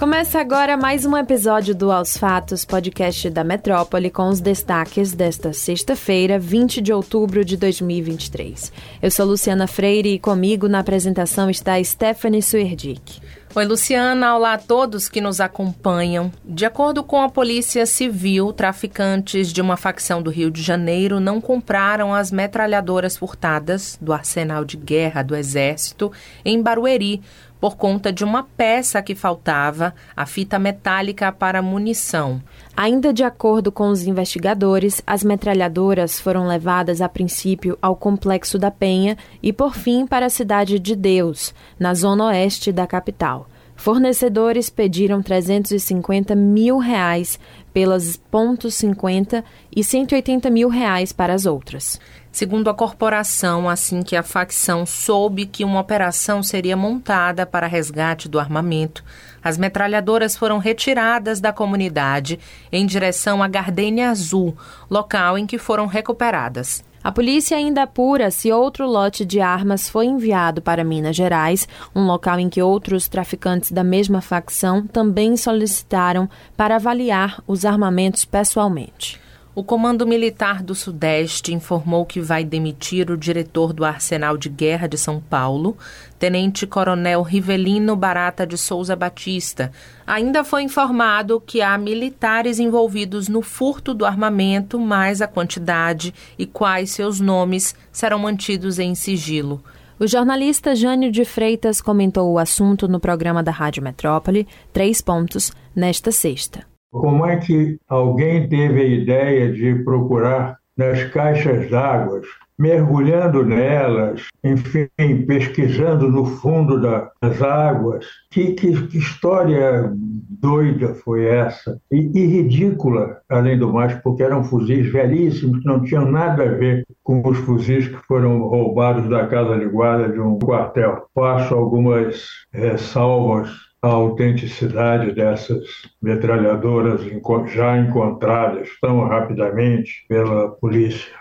Começa agora mais um episódio do Aos Fatos, podcast da Metrópole, com os destaques desta sexta-feira, 20 de outubro de 2023. Eu sou Luciana Freire e comigo na apresentação está Stephanie Suerdick. Oi, Luciana. Olá a todos que nos acompanham. De acordo com a Polícia Civil, traficantes de uma facção do Rio de Janeiro não compraram as metralhadoras furtadas do arsenal de guerra do Exército em Barueri por conta de uma peça que faltava, a fita metálica para munição. Ainda de acordo com os investigadores, as metralhadoras foram levadas a princípio ao Complexo da Penha e, por fim, para a Cidade de Deus, na zona oeste da capital. Fornecedores pediram 350 mil reais pelas ponto .50 e 180 mil reais para as outras. Segundo a corporação, assim que a facção soube que uma operação seria montada para resgate do armamento, as metralhadoras foram retiradas da comunidade em direção à Gardenia Azul, local em que foram recuperadas. A polícia ainda apura se outro lote de armas foi enviado para Minas Gerais, um local em que outros traficantes da mesma facção também solicitaram para avaliar os armamentos pessoalmente. O Comando Militar do Sudeste informou que vai demitir o diretor do Arsenal de Guerra de São Paulo, Tenente Coronel Rivelino Barata de Souza Batista. Ainda foi informado que há militares envolvidos no furto do armamento, mas a quantidade e quais seus nomes serão mantidos em sigilo. O jornalista Jânio de Freitas comentou o assunto no programa da Rádio Metrópole, Três Pontos, nesta sexta. Como é que alguém teve a ideia de procurar nas caixas d'água, mergulhando nelas, enfim, pesquisando no fundo das águas? Que, que, que história doida foi essa? E, e, ridícula, além do mais, porque eram fuzis velhíssimos que não tinham nada a ver com os fuzis que foram roubados da casa de guarda de um quartel. Faço algumas ressalvas a autenticidade dessas metralhadoras já encontradas tão rapidamente pela polícia.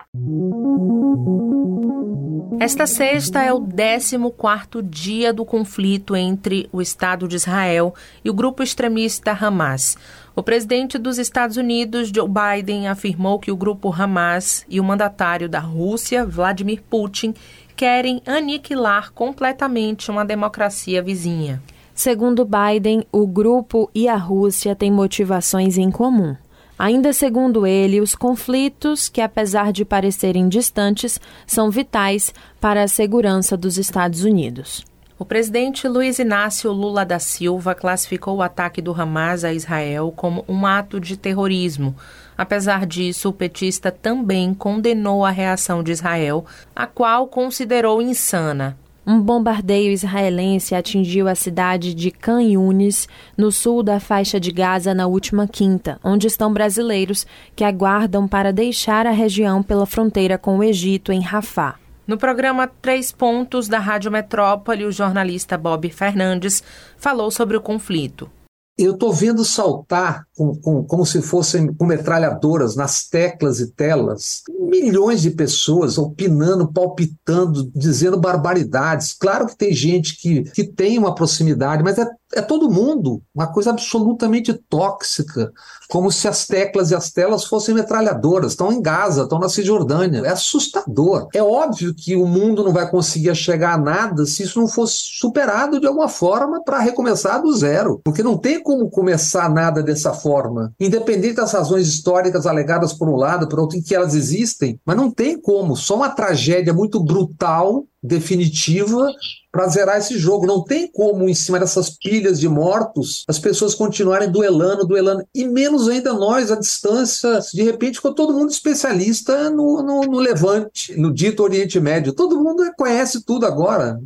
Esta sexta é o 14º dia do conflito entre o Estado de Israel e o grupo extremista Hamas. O presidente dos Estados Unidos, Joe Biden, afirmou que o grupo Hamas e o mandatário da Rússia, Vladimir Putin, querem aniquilar completamente uma democracia vizinha. Segundo Biden, o grupo e a Rússia têm motivações em comum. Ainda segundo ele, os conflitos, que apesar de parecerem distantes, são vitais para a segurança dos Estados Unidos. O presidente Luiz Inácio Lula da Silva classificou o ataque do Hamas a Israel como um ato de terrorismo. Apesar disso, o petista também condenou a reação de Israel, a qual considerou insana. Um bombardeio israelense atingiu a cidade de Khan Yunis, no sul da faixa de Gaza, na última quinta, onde estão brasileiros que aguardam para deixar a região pela fronteira com o Egito, em Rafah. No programa Três Pontos da Rádio Metrópole, o jornalista Bob Fernandes falou sobre o conflito. Eu estou vendo saltar com, com, como se fossem com metralhadoras nas teclas e telas milhões de pessoas opinando, palpitando, dizendo barbaridades. Claro que tem gente que, que tem uma proximidade, mas é, é todo mundo, uma coisa absolutamente tóxica, como se as teclas e as telas fossem metralhadoras. Estão em Gaza, estão na Cisjordânia. É assustador. É óbvio que o mundo não vai conseguir chegar a nada se isso não fosse superado de alguma forma para recomeçar do zero. Porque não tem como começar nada dessa forma. Independente das razões históricas alegadas por um lado, por outro, em que elas existem, mas não tem como. Só uma tragédia muito brutal definitiva para zerar esse jogo. Não tem como, em cima dessas pilhas de mortos, as pessoas continuarem duelando, duelando. E menos ainda nós, à distância. De repente ficou todo mundo especialista no, no, no Levante, no dito Oriente Médio. Todo mundo conhece tudo agora.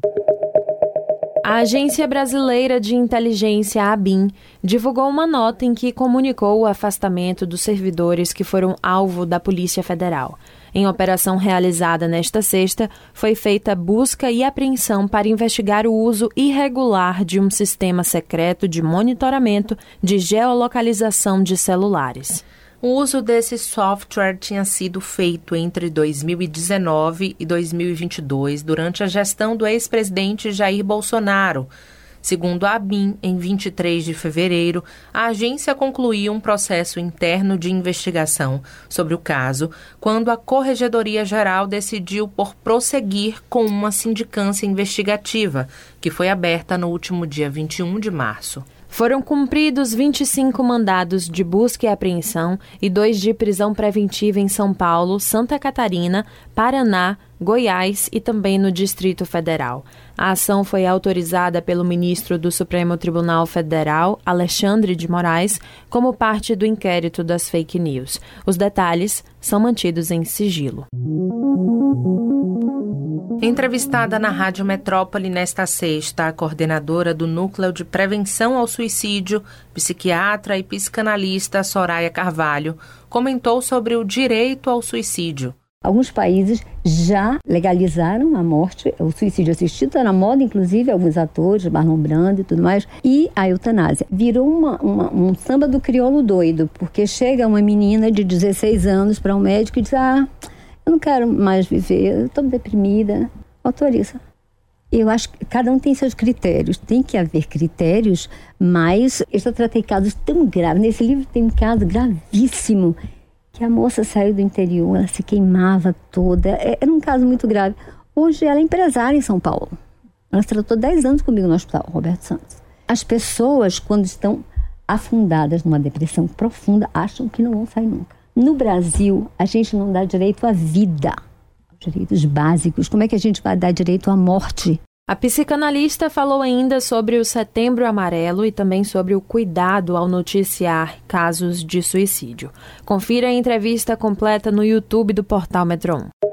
A Agência Brasileira de Inteligência, ABIN, divulgou uma nota em que comunicou o afastamento dos servidores que foram alvo da Polícia Federal. Em operação realizada nesta sexta, foi feita busca e apreensão para investigar o uso irregular de um sistema secreto de monitoramento de geolocalização de celulares. O uso desse software tinha sido feito entre 2019 e 2022, durante a gestão do ex-presidente Jair Bolsonaro. Segundo a ABIN, em 23 de fevereiro, a agência concluiu um processo interno de investigação sobre o caso, quando a Corregedoria Geral decidiu por prosseguir com uma sindicância investigativa, que foi aberta no último dia 21 de março. Foram cumpridos 25 mandados de busca e apreensão e dois de prisão preventiva em São Paulo, Santa Catarina, Paraná, Goiás e também no Distrito Federal. A ação foi autorizada pelo ministro do Supremo Tribunal Federal, Alexandre de Moraes, como parte do inquérito das fake news. Os detalhes são mantidos em sigilo. Entrevistada na Rádio Metrópole nesta sexta, a coordenadora do Núcleo de Prevenção ao Suicídio, psiquiatra e psicanalista Soraya Carvalho, comentou sobre o direito ao suicídio. Alguns países já legalizaram a morte, o suicídio assistido está na moda, inclusive alguns atores, Marlon Brando e tudo mais, e a eutanásia. Virou uma, uma, um samba do crioulo doido, porque chega uma menina de 16 anos para um médico e diz: Ah, eu não quero mais viver, estou deprimida. Autoriza. Eu acho que cada um tem seus critérios. Tem que haver critérios, mas eu já tratei casos tão graves. Nesse livro tem um caso gravíssimo que a moça saiu do interior, ela se queimava toda. É, era um caso muito grave. Hoje ela é empresária em São Paulo. Ela tratou 10 anos comigo no hospital, Roberto Santos. As pessoas, quando estão afundadas numa depressão profunda, acham que não vão sair nunca. No Brasil, a gente não dá direito à vida, direitos básicos. Como é que a gente vai dar direito à morte? A psicanalista falou ainda sobre o Setembro Amarelo e também sobre o cuidado ao noticiar casos de suicídio. Confira a entrevista completa no YouTube do portal Metro 1.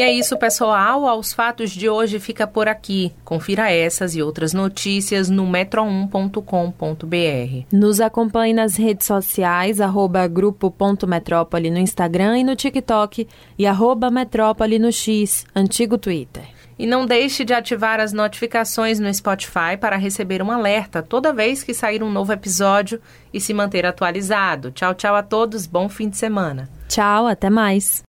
E é isso, pessoal. Aos fatos de hoje fica por aqui. Confira essas e outras notícias no metro1.com.br. Nos acompanhe nas redes sociais, arroba grupo.metrópole no Instagram e no TikTok e arroba metrópole no X, antigo Twitter. E não deixe de ativar as notificações no Spotify para receber um alerta toda vez que sair um novo episódio e se manter atualizado. Tchau, tchau a todos. Bom fim de semana. Tchau, até mais.